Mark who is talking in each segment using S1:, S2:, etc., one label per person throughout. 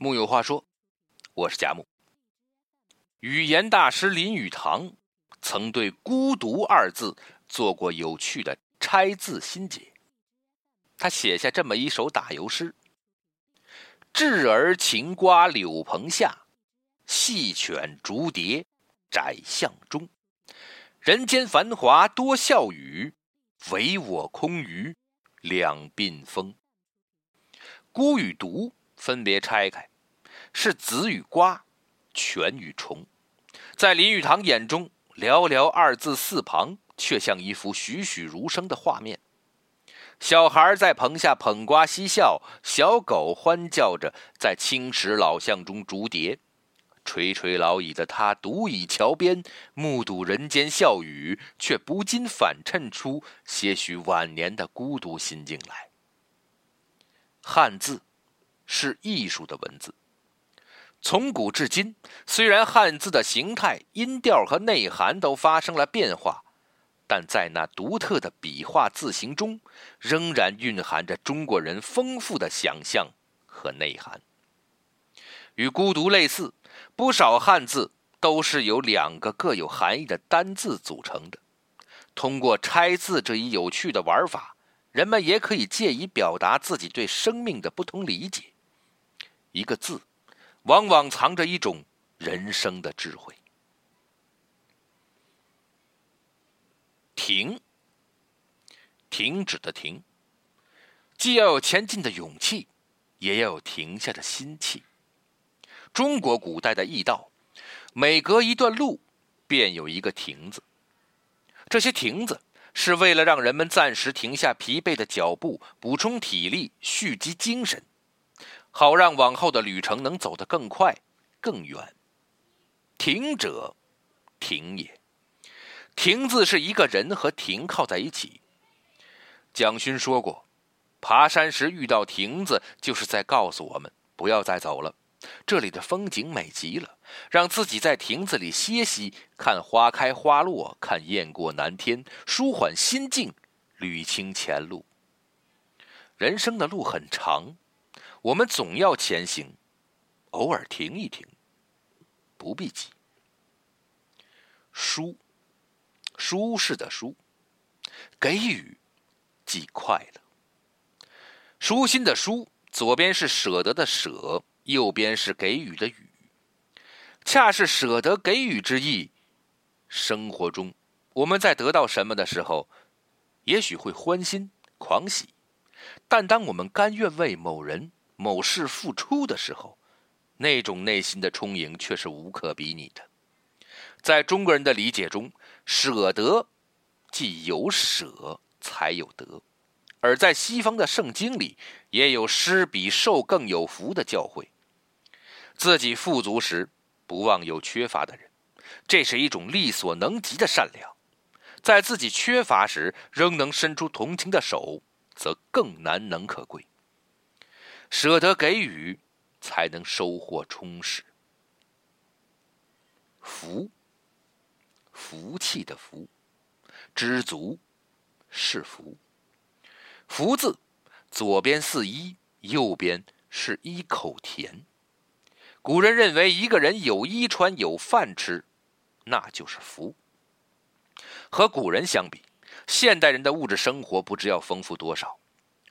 S1: 木有话说，我是贾木。语言大师林语堂曾对“孤独”二字做过有趣的拆字心解。他写下这么一首打油诗：“稚儿晴瓜柳棚下，细犬逐蝶窄巷中。人间繁华多笑语，唯我空余两鬓风。”孤与独分别拆开。是子与瓜，犬与虫，在林语堂眼中，寥寥二字四旁，却像一幅栩栩如生的画面。小孩在棚下捧瓜嬉笑，小狗欢叫着在青石老巷中逐蝶。垂垂老矣的他，独倚桥边，目睹人间笑语，却不禁反衬出些许晚年的孤独心境来。汉字是艺术的文字。从古至今，虽然汉字的形态、音调和内涵都发生了变化，但在那独特的笔画字形中，仍然蕴含着中国人丰富的想象和内涵。与“孤独”类似，不少汉字都是由两个各有含义的单字组成的。通过拆字这一有趣的玩法，人们也可以借以表达自己对生命的不同理解。一个字。往往藏着一种人生的智慧。停，停止的停，既要有前进的勇气，也要有停下的心气。中国古代的驿道，每隔一段路，便有一个亭子。这些亭子是为了让人们暂时停下疲惫的脚步，补充体力，蓄积精神。好让往后的旅程能走得更快、更远。亭者，亭也。亭字是一个人和亭靠在一起。蒋勋说过，爬山时遇到亭子，就是在告诉我们不要再走了。这里的风景美极了，让自己在亭子里歇息，看花开花落，看雁过南天，舒缓心境，捋清前路。人生的路很长。我们总要前行，偶尔停一停，不必急。舒，舒适的舒，给予，即快乐。舒心的舒，左边是舍得的舍，右边是给予的予，恰是舍得给予之意。生活中，我们在得到什么的时候，也许会欢欣狂喜，但当我们甘愿为某人，某事付出的时候，那种内心的充盈却是无可比拟的。在中国人的理解中，舍得既有舍才有得，而在西方的圣经里，也有施比受更有福的教诲。自己富足时，不忘有缺乏的人，这是一种力所能及的善良；在自己缺乏时，仍能伸出同情的手，则更难能可贵。舍得给予，才能收获充实。福，福气的福，知足是福。福字，左边似一，右边是一口甜。古人认为，一个人有衣穿、有饭吃，那就是福。和古人相比，现代人的物质生活不知要丰富多少。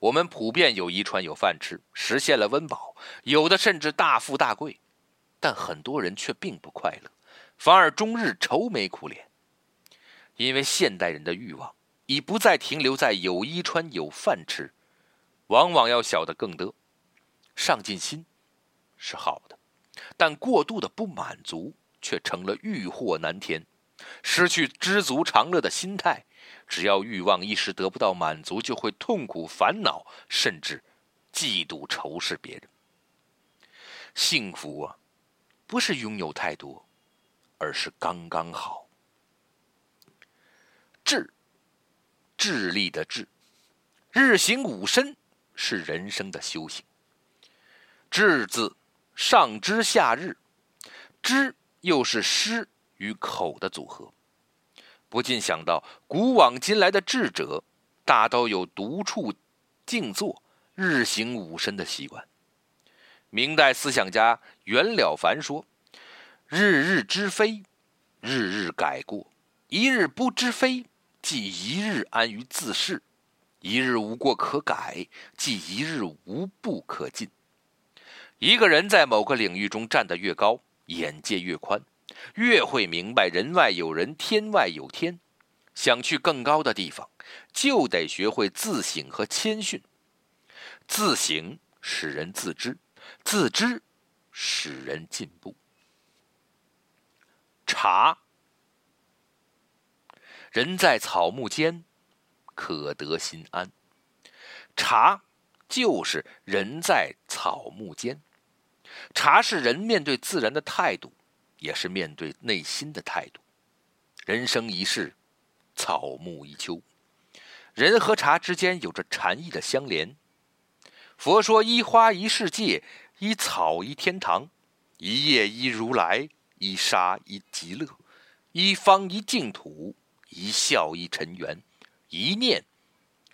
S1: 我们普遍有衣穿有饭吃，实现了温饱，有的甚至大富大贵，但很多人却并不快乐，反而终日愁眉苦脸。因为现代人的欲望已不再停留在有衣穿有饭吃，往往要小的更多。上进心是好的，但过度的不满足却成了欲壑难填，失去知足常乐的心态。只要欲望一时得不到满足，就会痛苦、烦恼，甚至嫉妒、仇视别人。幸福啊，不是拥有太多，而是刚刚好。智，智力的智，日行五身是人生的修行。智字，上知下日，知又是诗与口的组合。不禁想到，古往今来的智者，大都有独处、静坐、日行五身的习惯。明代思想家袁了凡说：“日日知非，日日改过；一日不知非，即一日安于自是；一日无过可改，即一日无不可进。”一个人在某个领域中站得越高，眼界越宽，越会明白人外有人，天外有天。想去更高的地方，就得学会自省和谦逊。自省使人自知。自知，使人进步。茶，人在草木间，可得心安。茶就是人在草木间。茶是人面对自然的态度，也是面对内心的态度。人生一世，草木一秋，人和茶之间有着禅意的相连。佛说：一花一世界，一草一天堂，一叶一如来，一沙一极乐，一方一净土，一笑一尘缘，一念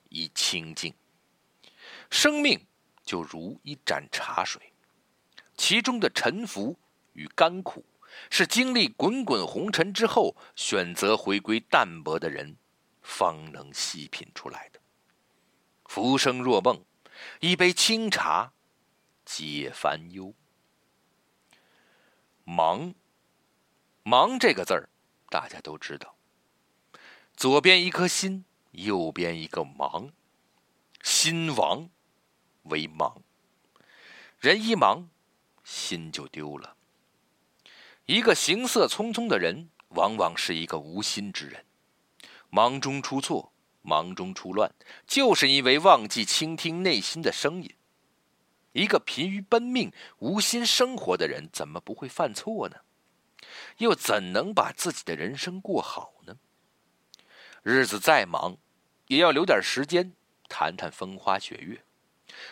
S1: 一清净。生命就如一盏茶水，其中的沉浮与甘苦，是经历滚滚红尘之后，选择回归淡泊的人，方能细品出来的。浮生若梦。一杯清茶，解烦忧。忙，忙这个字儿，大家都知道。左边一颗心，右边一个忙，心亡为忙。人一忙，心就丢了。一个行色匆匆的人，往往是一个无心之人。忙中出错。忙中出乱，就是因为忘记倾听内心的声音。一个疲于奔命、无心生活的人，怎么不会犯错呢？又怎能把自己的人生过好呢？日子再忙，也要留点时间谈谈风花雪月。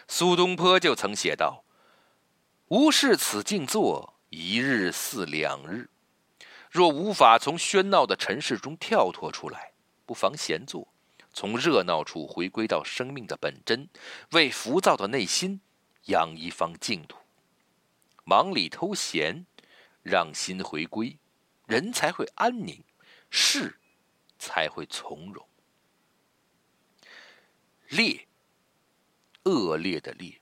S1: 苏东坡就曾写道：“无事此静坐，一日似两日。若无法从喧闹的尘世中跳脱出来，不妨闲坐。”从热闹处回归到生命的本真，为浮躁的内心养一方净土。忙里偷闲，让心回归，人才会安宁，事才会从容。劣，恶劣的劣，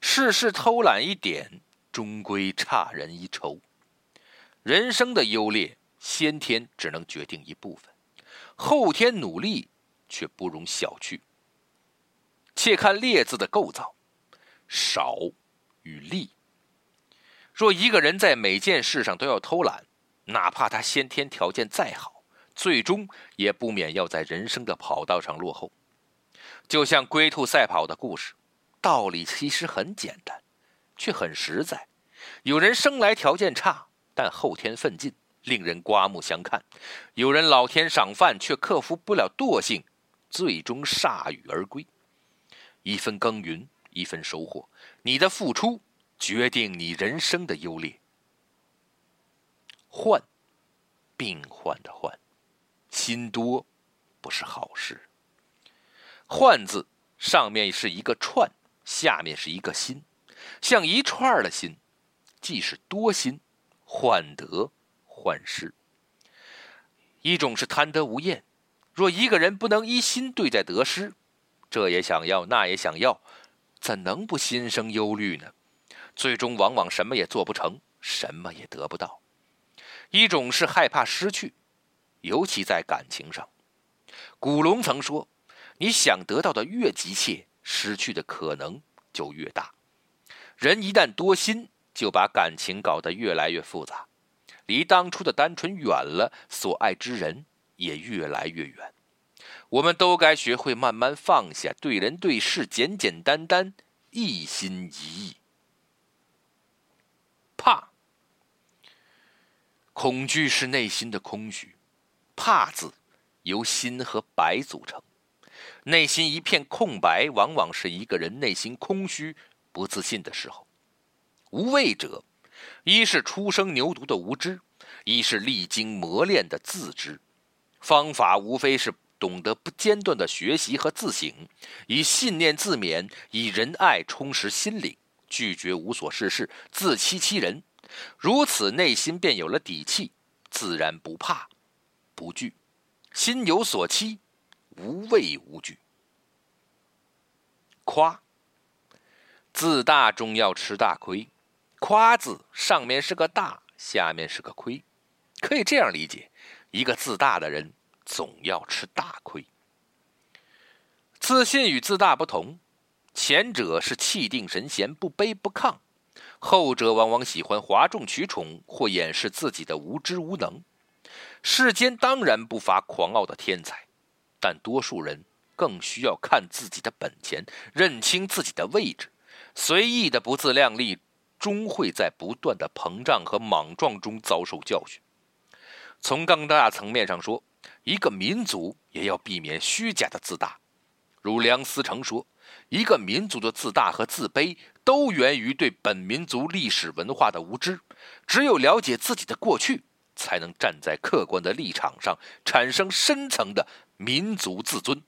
S1: 事事偷懒一点，终归差人一筹。人生的优劣，先天只能决定一部分，后天努力。却不容小觑。且看“劣”字的构造，少与利。若一个人在每件事上都要偷懒，哪怕他先天条件再好，最终也不免要在人生的跑道上落后。就像龟兔赛跑的故事，道理其实很简单，却很实在。有人生来条件差，但后天奋进，令人刮目相看；有人老天赏饭，却克服不了惰性。最终铩羽而归，一分耕耘一分收获，你的付出决定你人生的优劣。患，病患的患，心多不是好事。患字上面是一个串，下面是一个心，像一串的心，既是多心，患得患失。一种是贪得无厌。若一个人不能一心对待得失，这也想要，那也想要，怎能不心生忧虑呢？最终往往什么也做不成，什么也得不到。一种是害怕失去，尤其在感情上。古龙曾说：“你想得到的越急切，失去的可能就越大。”人一旦多心，就把感情搞得越来越复杂，离当初的单纯远了，所爱之人。也越来越远，我们都该学会慢慢放下，对人对事简简单单，一心一意。怕，恐惧是内心的空虚，怕字由心和白组成，内心一片空白，往往是一个人内心空虚、不自信的时候。无畏者，一是初生牛犊的无知，一是历经磨练的自知。方法无非是懂得不间断的学习和自省，以信念自勉，以仁爱充实心灵，拒绝无所事事，自欺欺人，如此内心便有了底气，自然不怕不惧，心有所期，无畏无惧。夸，自大终要吃大亏。夸字上面是个大，下面是个亏，可以这样理解：一个自大的人总要吃大亏。自信与自大不同，前者是气定神闲、不卑不亢，后者往往喜欢哗众取宠或掩饰自己的无知无能。世间当然不乏狂傲的天才，但多数人更需要看自己的本钱，认清自己的位置。随意的不自量力。终会在不断的膨胀和莽撞中遭受教训。从更大层面上说，一个民族也要避免虚假的自大。如梁思成说：“一个民族的自大和自卑，都源于对本民族历史文化的无知。只有了解自己的过去，才能站在客观的立场上，产生深层的民族自尊。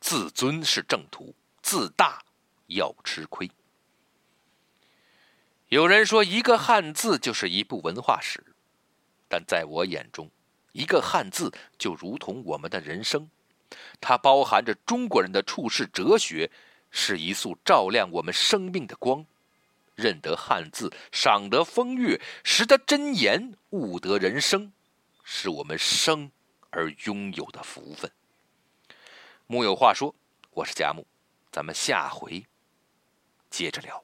S1: 自尊是正途，自大要吃亏。”有人说，一个汉字就是一部文化史，但在我眼中，一个汉字就如同我们的人生，它包含着中国人的处世哲学，是一束照亮我们生命的光。认得汉字，赏得风月，识得真言，悟得人生，是我们生而拥有的福分。木有话说，我是贾木，咱们下回接着聊。